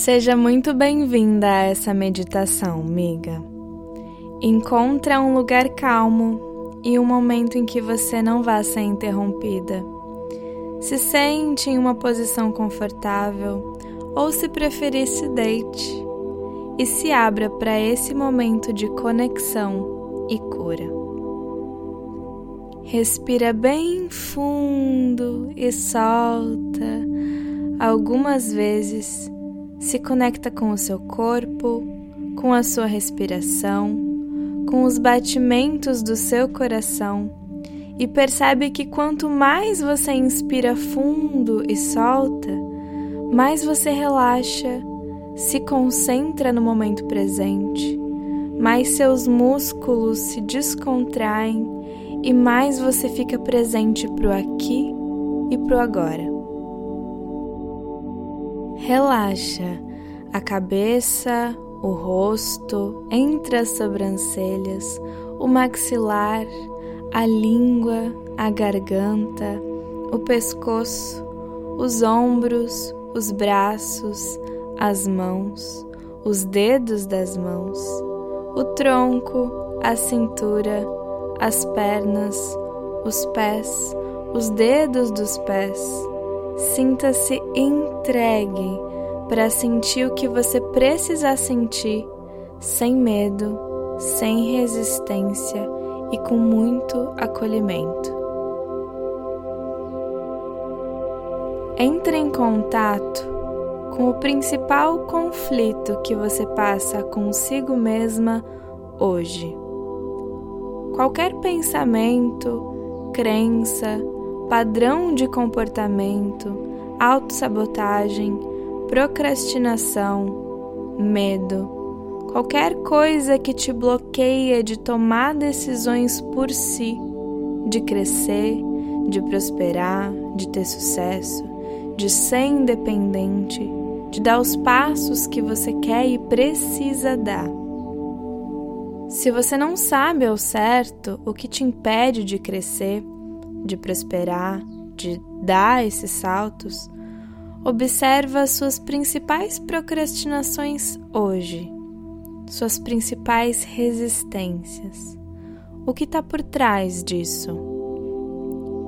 Seja muito bem-vinda a essa meditação, amiga. Encontra um lugar calmo e um momento em que você não vá ser interrompida. Se sente em uma posição confortável ou, se preferir, se deite e se abra para esse momento de conexão e cura. Respira bem fundo e solta algumas vezes se conecta com o seu corpo, com a sua respiração, com os batimentos do seu coração e percebe que quanto mais você inspira fundo e solta, mais você relaxa, se concentra no momento presente, mais seus músculos se descontraem e mais você fica presente para o aqui e para o agora. Relaxa. A cabeça, o rosto, entre as sobrancelhas, o maxilar, a língua, a garganta, o pescoço, os ombros, os braços, as mãos, os dedos das mãos, o tronco, a cintura, as pernas, os pés, os dedos dos pés Sinta-se entregue para sentir o que você precisar sentir, sem medo, sem resistência e com muito acolhimento. Entre em contato com o principal conflito que você passa consigo mesma hoje. Qualquer pensamento, crença, padrão de comportamento, autossabotagem, procrastinação, medo, qualquer coisa que te bloqueia de tomar decisões por si, de crescer, de prosperar, de ter sucesso, de ser independente, de dar os passos que você quer e precisa dar. Se você não sabe ao certo o que te impede de crescer, de prosperar, de dar esses saltos, observa suas principais procrastinações hoje, suas principais resistências. O que está por trás disso?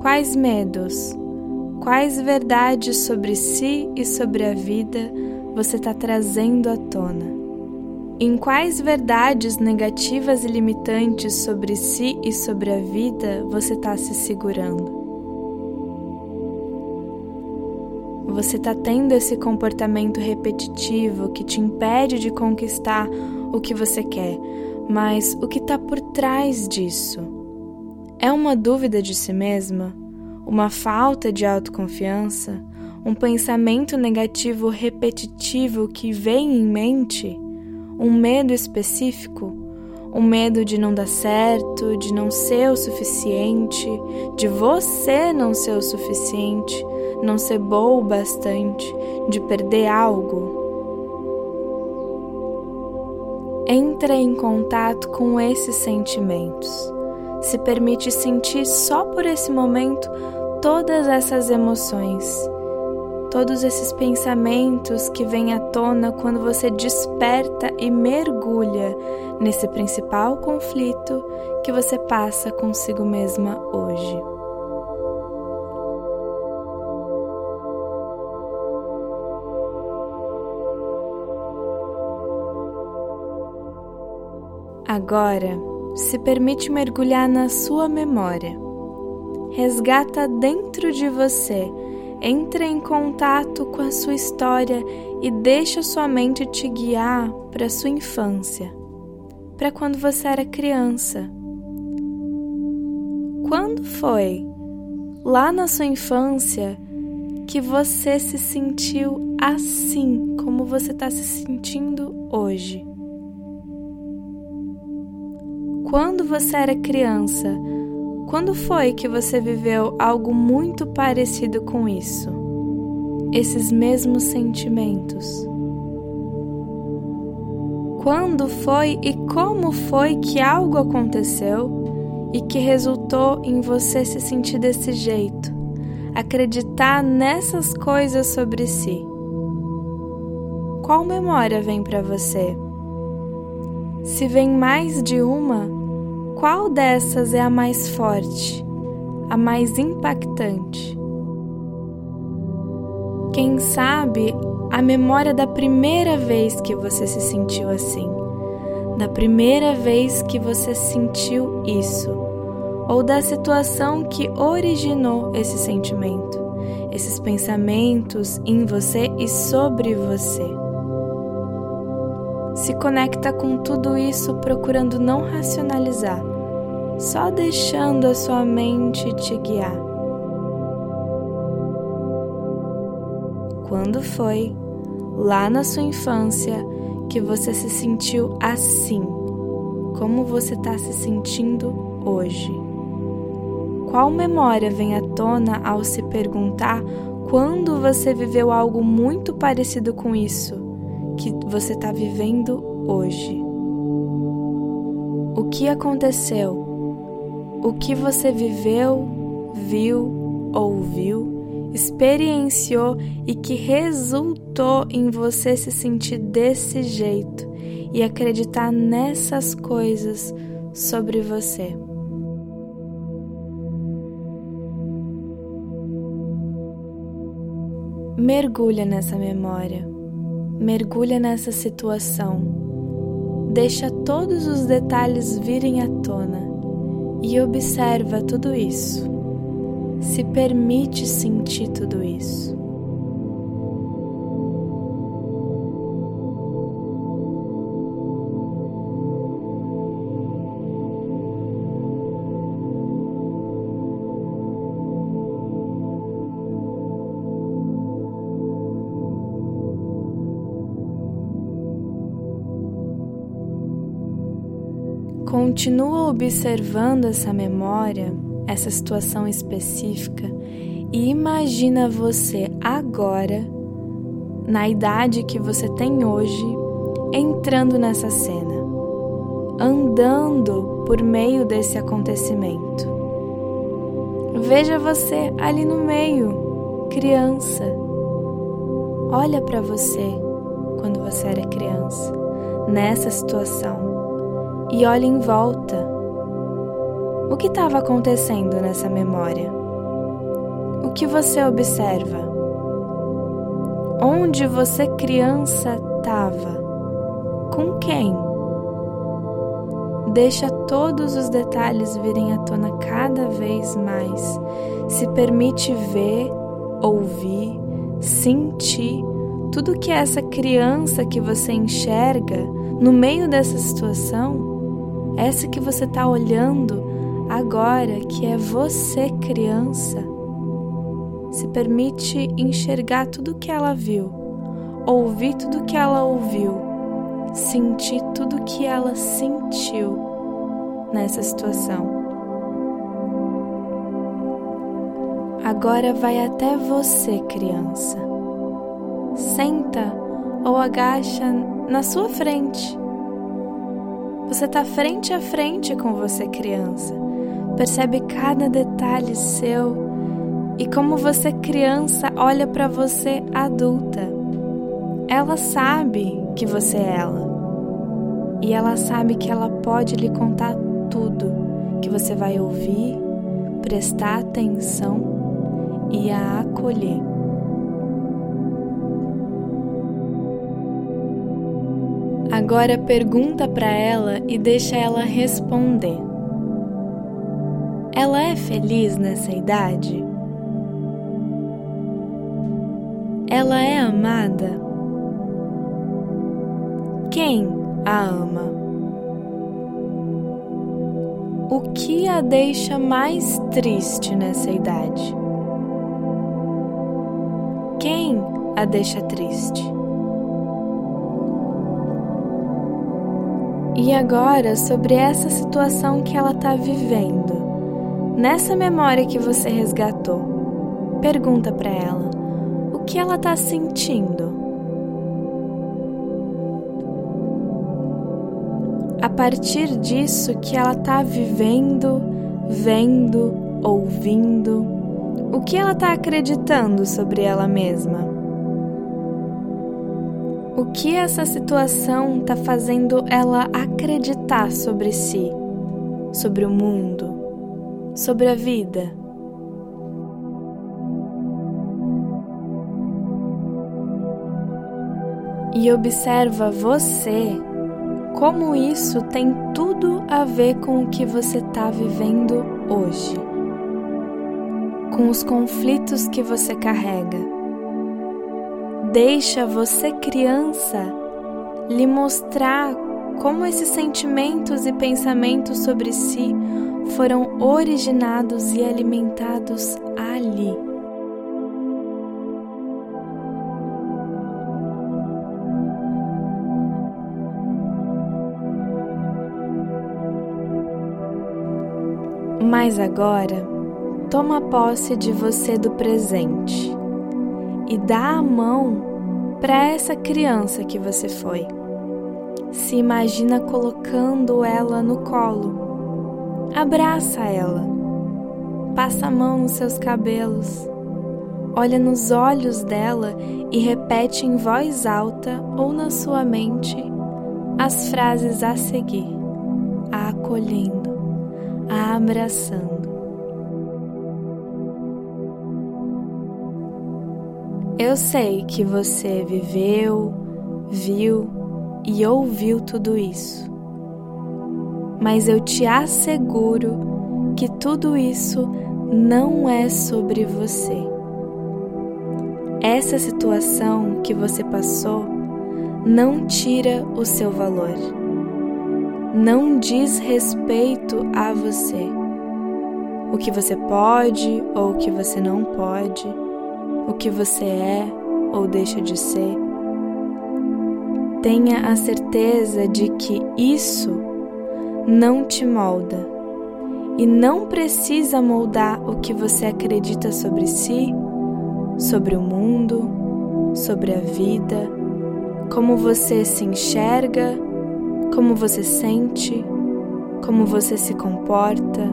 Quais medos, quais verdades sobre si e sobre a vida você está trazendo à tona? Em quais verdades negativas e limitantes sobre si e sobre a vida você está se segurando? Você está tendo esse comportamento repetitivo que te impede de conquistar o que você quer, mas o que está por trás disso? É uma dúvida de si mesma? Uma falta de autoconfiança? Um pensamento negativo repetitivo que vem em mente? Um medo específico, um medo de não dar certo, de não ser o suficiente, de você não ser o suficiente, não ser bom o bastante, de perder algo. Entra em contato com esses sentimentos. Se permite sentir só por esse momento todas essas emoções todos esses pensamentos que vêm à tona quando você desperta e mergulha nesse principal conflito que você passa consigo mesma hoje. Agora, se permite mergulhar na sua memória. Resgata dentro de você entre em contato com a sua história e deixa sua mente te guiar para sua infância, para quando você era criança. Quando foi, lá na sua infância, que você se sentiu assim como você está se sentindo hoje? Quando você era criança, quando foi que você viveu algo muito parecido com isso? Esses mesmos sentimentos? Quando foi e como foi que algo aconteceu e que resultou em você se sentir desse jeito? Acreditar nessas coisas sobre si. qual memória vem para você? Se vem mais de uma, qual dessas é a mais forte, a mais impactante? Quem sabe a memória da primeira vez que você se sentiu assim, da primeira vez que você sentiu isso, ou da situação que originou esse sentimento, esses pensamentos em você e sobre você. Se conecta com tudo isso procurando não racionalizar, só deixando a sua mente te guiar. Quando foi, lá na sua infância, que você se sentiu assim? Como você está se sentindo hoje? Qual memória vem à tona ao se perguntar quando você viveu algo muito parecido com isso que você está vivendo hoje? O que aconteceu? O que você viveu, viu, ouviu? experienciou e que resultou em você se sentir desse jeito e acreditar nessas coisas sobre você. Mergulha nessa memória, mergulha nessa situação, deixa todos os detalhes virem à tona e observa tudo isso se permite sentir tudo isso. Continua observando essa memória essa situação específica e imagina você agora, na idade que você tem hoje, entrando nessa cena, andando por meio desse acontecimento. Veja você ali no meio, criança. Olha para você quando você era criança, nessa situação, e olhe em volta o que estava acontecendo nessa memória? O que você observa? Onde você, criança, estava? Com quem? Deixa todos os detalhes virem à tona cada vez mais. Se permite ver, ouvir, sentir tudo que essa criança que você enxerga no meio dessa situação, essa que você está olhando, Agora que é você criança, se permite enxergar tudo que ela viu, ouvir tudo que ela ouviu, sentir tudo que ela sentiu nessa situação. Agora vai até você, criança. Senta ou agacha na sua frente. Você está frente a frente com você, criança percebe cada detalhe seu e como você criança olha para você adulta. Ela sabe que você é ela. E ela sabe que ela pode lhe contar tudo, que você vai ouvir, prestar atenção e a acolher. Agora pergunta para ela e deixa ela responder. Ela é feliz nessa idade? Ela é amada? Quem a ama? O que a deixa mais triste nessa idade? Quem a deixa triste? E agora sobre essa situação que ela está vivendo. Nessa memória que você resgatou, pergunta para ela o que ela está sentindo. A partir disso que ela está vivendo, vendo, ouvindo, o que ela está acreditando sobre ela mesma? O que essa situação está fazendo ela acreditar sobre si, sobre o mundo, sobre a vida? E observa você, como isso tem tudo a ver com o que você está vivendo hoje, com os conflitos que você carrega Deixa você, criança, lhe mostrar como esses sentimentos e pensamentos sobre si foram originados e alimentados ali. Mas agora, toma posse de você do presente e dá a mão para essa criança que você foi. Se imagina colocando ela no colo. Abraça ela. Passa a mão nos seus cabelos. Olha nos olhos dela e repete em voz alta ou na sua mente as frases a seguir, a acolhendo, a abraçando. Eu sei que você viveu, viu e ouviu tudo isso, mas eu te asseguro que tudo isso não é sobre você. Essa situação que você passou não tira o seu valor, não diz respeito a você. O que você pode ou o que você não pode o que você é ou deixa de ser. Tenha a certeza de que isso não te molda e não precisa moldar o que você acredita sobre si, sobre o mundo, sobre a vida, como você se enxerga, como você sente, como você se comporta.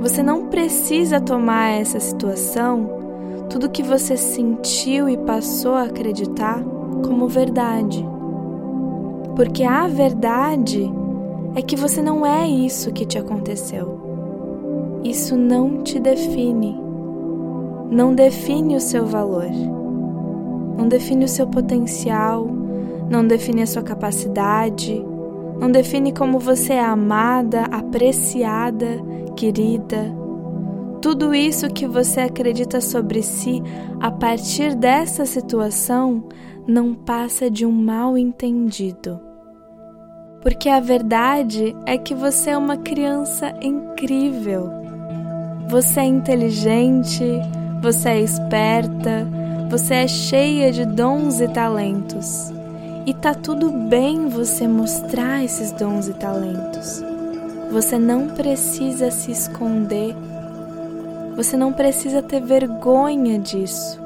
Você não precisa tomar essa situação tudo que você sentiu e passou a acreditar como verdade. Porque a verdade é que você não é isso que te aconteceu. Isso não te define. Não define o seu valor. Não define o seu potencial. Não define a sua capacidade. Não define como você é amada, apreciada, querida tudo isso que você acredita sobre si a partir dessa situação não passa de um mal entendido. Porque a verdade é que você é uma criança incrível. Você é inteligente, você é esperta, você é cheia de dons e talentos. E tá tudo bem você mostrar esses dons e talentos. Você não precisa se esconder você não precisa ter vergonha disso.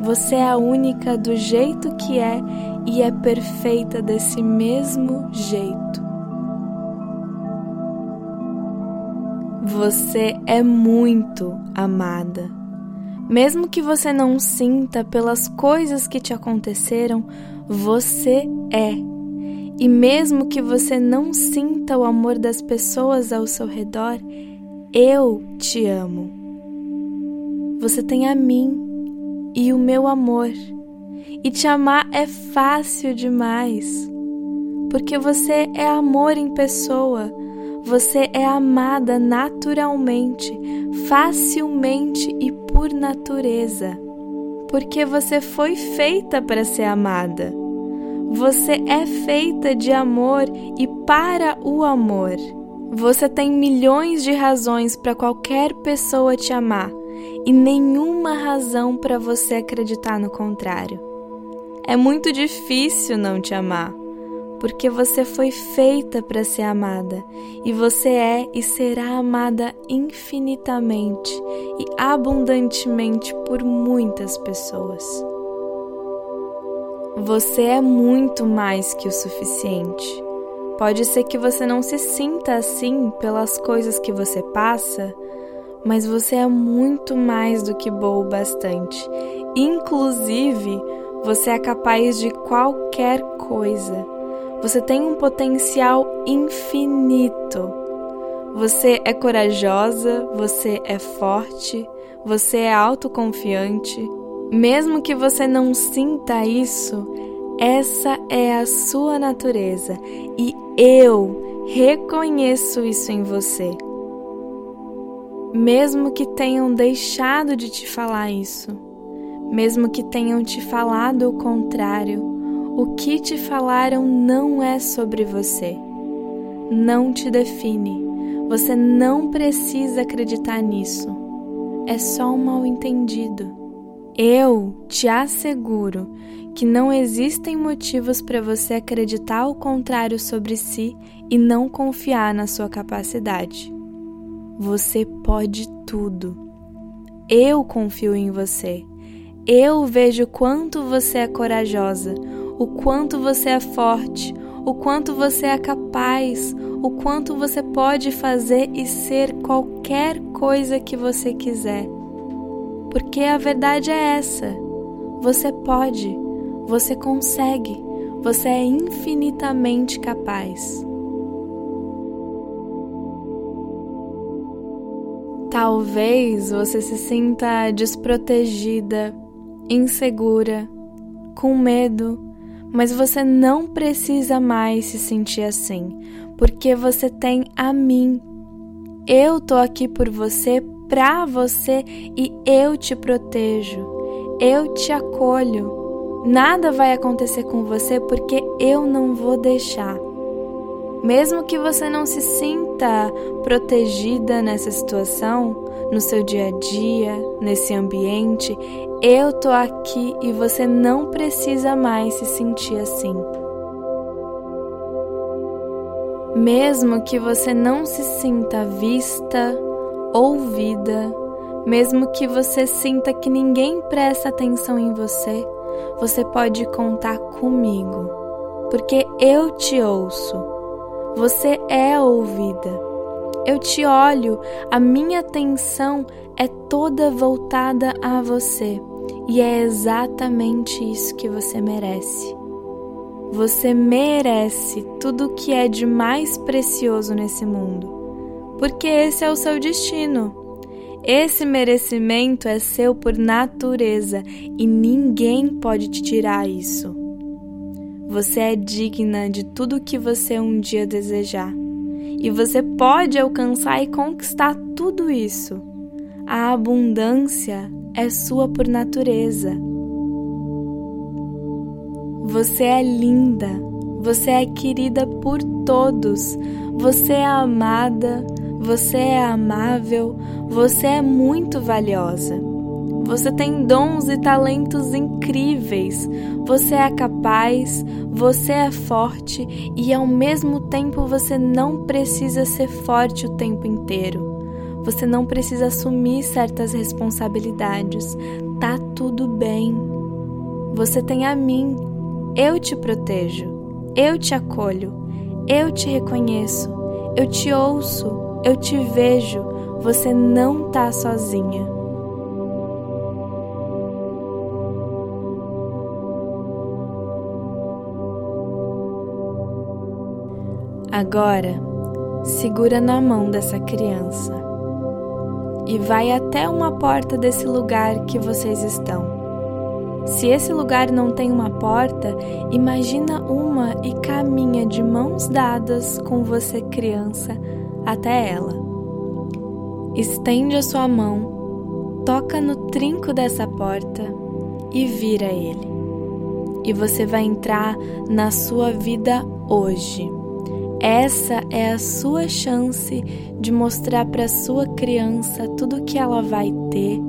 Você é a única do jeito que é e é perfeita desse mesmo jeito. Você é muito amada. Mesmo que você não sinta pelas coisas que te aconteceram, você é. E mesmo que você não sinta o amor das pessoas ao seu redor, eu te amo. Você tem a mim e o meu amor. E te amar é fácil demais. Porque você é amor em pessoa. Você é amada naturalmente, facilmente e por natureza. Porque você foi feita para ser amada. Você é feita de amor e para o amor. Você tem milhões de razões para qualquer pessoa te amar e nenhuma razão para você acreditar no contrário. É muito difícil não te amar, porque você foi feita para ser amada e você é e será amada infinitamente e abundantemente por muitas pessoas. Você é muito mais que o suficiente. Pode ser que você não se sinta assim pelas coisas que você passa, mas você é muito mais do que boa o bastante. Inclusive, Você é capaz de qualquer coisa. Você tem um potencial infinito. Você é corajosa, você é forte, você é autoconfiante. Mesmo que você não sinta isso, essa é a sua natureza e eu reconheço isso em você. Mesmo que tenham deixado de te falar isso, mesmo que tenham te falado o contrário, o que te falaram não é sobre você, não te define. Você não precisa acreditar nisso. É só um mal-entendido. Eu te asseguro que não existem motivos para você acreditar o contrário sobre si e não confiar na sua capacidade. Você pode tudo. Eu confio em você. Eu vejo quanto você é corajosa, o quanto você é forte, o quanto você é capaz, o quanto você pode fazer e ser qualquer coisa que você quiser. Porque a verdade é essa: você pode, você consegue, você é infinitamente capaz. Talvez você se sinta desprotegida, insegura, com medo, mas você não precisa mais se sentir assim, porque você tem a mim. Eu tô aqui por você, pra você e eu te protejo. Eu te acolho. Nada vai acontecer com você porque eu não vou deixar. Mesmo que você não se sinta protegida nessa situação, no seu dia a dia, nesse ambiente, eu tô aqui e você não precisa mais se sentir assim. Mesmo que você não se sinta vista, ouvida, mesmo que você sinta que ninguém presta atenção em você, você pode contar comigo, porque eu te ouço. Você é ouvida. Eu te olho, a minha atenção é toda voltada a você e é exatamente isso que você merece. Você merece tudo o que é de mais precioso nesse mundo, porque esse é o seu destino. Esse merecimento é seu por natureza e ninguém pode te tirar isso. Você é digna de tudo o que você um dia desejar e você pode alcançar e conquistar tudo isso. A abundância é sua por natureza. Você é linda, você é querida por todos, você é amada, você é amável, você é muito valiosa. Você tem dons e talentos incríveis. Você é capaz, você é forte e ao mesmo tempo você não precisa ser forte o tempo inteiro. Você não precisa assumir certas responsabilidades. Tá tudo bem. Você tem a mim. Eu te protejo. Eu te acolho. Eu te reconheço. Eu te ouço. Eu te vejo. Você não tá sozinha. Agora, segura na mão dessa criança e vai até uma porta desse lugar que vocês estão. Se esse lugar não tem uma porta, imagina uma e caminha de mãos dadas com você, criança, até ela. Estende a sua mão, toca no trinco dessa porta e vira ele. E você vai entrar na sua vida hoje. Essa é a sua chance de mostrar para sua criança tudo que ela vai ter,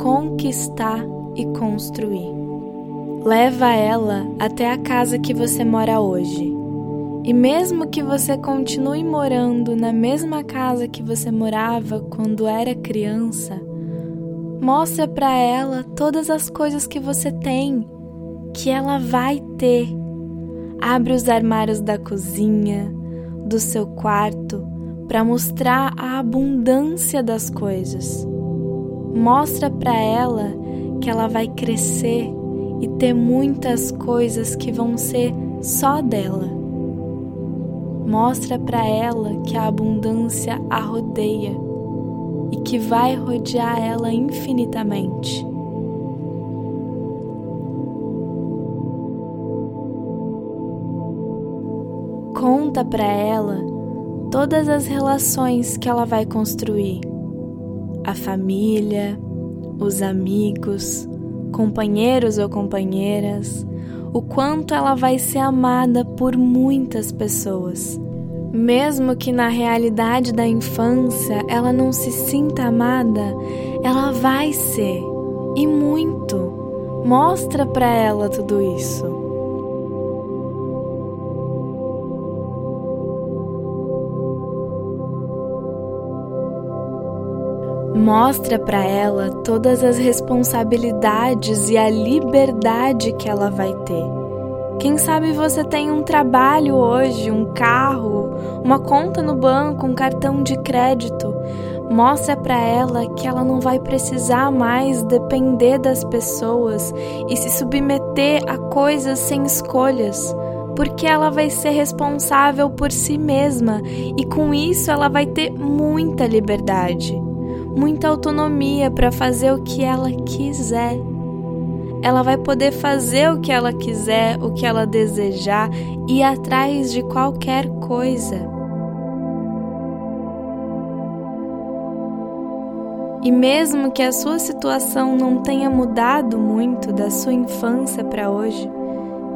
conquistar e construir. Leva ela até a casa que você mora hoje. E mesmo que você continue morando na mesma casa que você morava quando era criança, mostra para ela todas as coisas que você tem, que ela vai ter. Abre os armários da cozinha, do seu quarto para mostrar a abundância das coisas. Mostra para ela que ela vai crescer e ter muitas coisas que vão ser só dela. Mostra para ela que a abundância a rodeia e que vai rodear ela infinitamente. Conta para ela todas as relações que ela vai construir: a família, os amigos, companheiros ou companheiras, o quanto ela vai ser amada por muitas pessoas. Mesmo que na realidade da infância ela não se sinta amada, ela vai ser e muito. Mostra para ela tudo isso. Mostra para ela todas as responsabilidades e a liberdade que ela vai ter. Quem sabe você tem um trabalho hoje, um carro, uma conta no banco, um cartão de crédito. Mostra para ela que ela não vai precisar mais depender das pessoas e se submeter a coisas sem escolhas, porque ela vai ser responsável por si mesma e com isso ela vai ter muita liberdade muita autonomia para fazer o que ela quiser. Ela vai poder fazer o que ela quiser, o que ela desejar, ir atrás de qualquer coisa. E mesmo que a sua situação não tenha mudado muito da sua infância para hoje,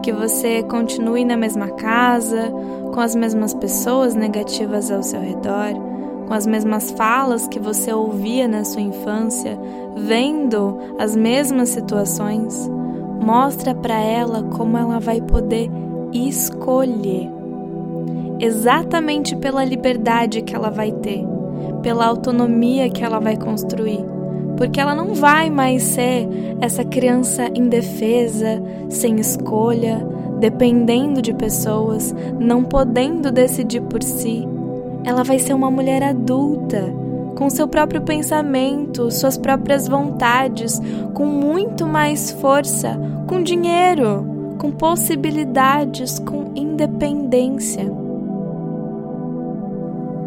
que você continue na mesma casa, com as mesmas pessoas negativas ao seu redor, com as mesmas falas que você ouvia na sua infância, vendo as mesmas situações, mostra para ela como ela vai poder escolher. Exatamente pela liberdade que ela vai ter, pela autonomia que ela vai construir, porque ela não vai mais ser essa criança indefesa, sem escolha, dependendo de pessoas, não podendo decidir por si ela vai ser uma mulher adulta, com seu próprio pensamento, suas próprias vontades, com muito mais força, com dinheiro, com possibilidades, com independência.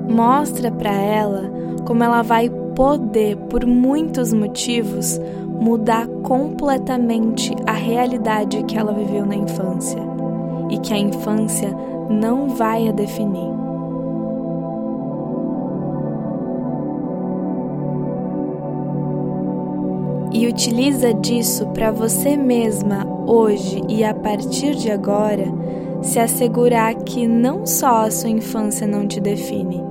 Mostra para ela como ela vai poder, por muitos motivos, mudar completamente a realidade que ela viveu na infância e que a infância não vai a definir. E utiliza disso para você mesma hoje e a partir de agora se assegurar que não só a sua infância não te define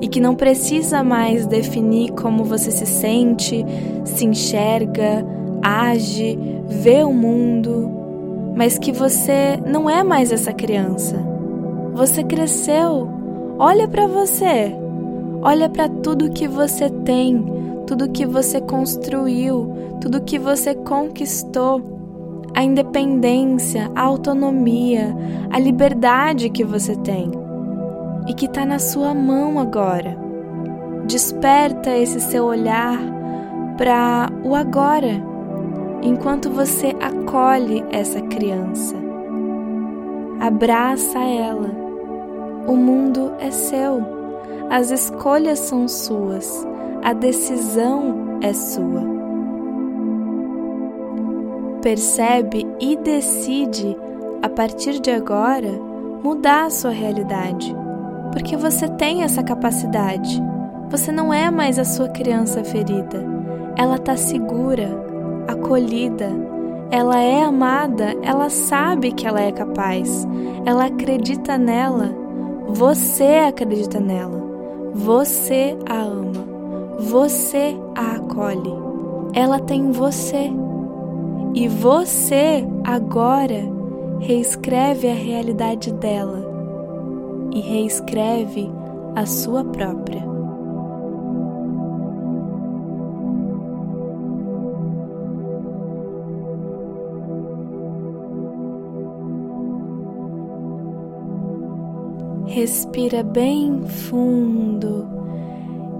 e que não precisa mais definir como você se sente, se enxerga, age, vê o mundo, mas que você não é mais essa criança. Você cresceu. Olha para você. Olha para tudo que você tem tudo que você construiu, tudo que você conquistou, a independência, a autonomia, a liberdade que você tem e que está na sua mão agora. Desperta esse seu olhar para o agora, enquanto você acolhe essa criança. Abraça ela. O mundo é seu. As escolhas são suas a decisão é sua. Percebe e decide, a partir de agora, mudar a sua realidade, porque você tem essa capacidade. Você não é mais a sua criança ferida. Ela está segura, acolhida, ela é amada, ela sabe que ela é capaz, ela acredita nela, você acredita nela, você a ama. Você a acolhe. Ela tem você. E você agora reescreve a realidade dela e reescreve a sua própria. Respira bem fundo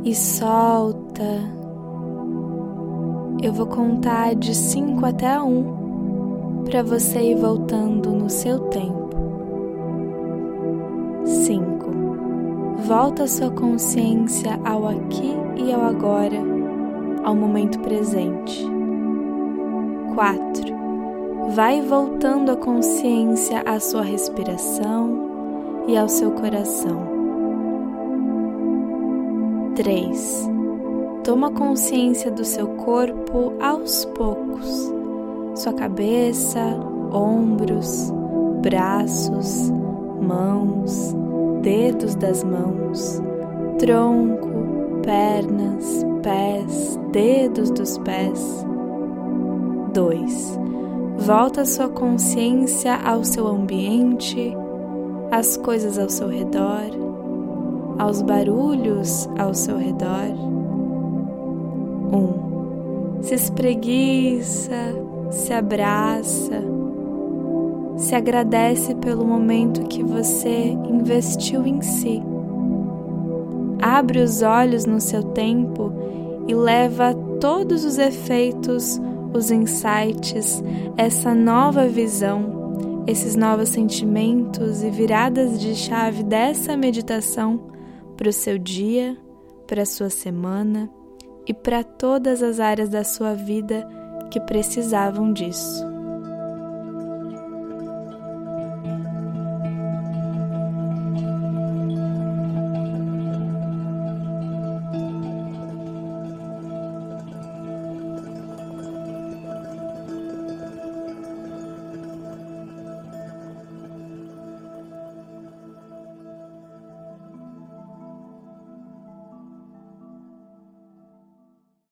e solta. Eu vou contar de 5 até 1 um, para você ir voltando no seu tempo. 5. Volta sua consciência ao aqui e ao agora, ao momento presente. 4. Vai voltando a consciência à sua respiração e ao seu coração. 3. Toma consciência do seu corpo aos poucos, sua cabeça, ombros, braços, mãos, dedos das mãos, tronco, pernas, pés, dedos dos pés. 2. Volta sua consciência ao seu ambiente, às coisas ao seu redor, aos barulhos ao seu redor. 1. Um, se espreguiça, se abraça, se agradece pelo momento que você investiu em si. Abre os olhos no seu tempo e leva todos os efeitos, os insights, essa nova visão, esses novos sentimentos e viradas de chave dessa meditação para o seu dia, para a sua semana e para todas as áreas da sua vida que precisavam disso.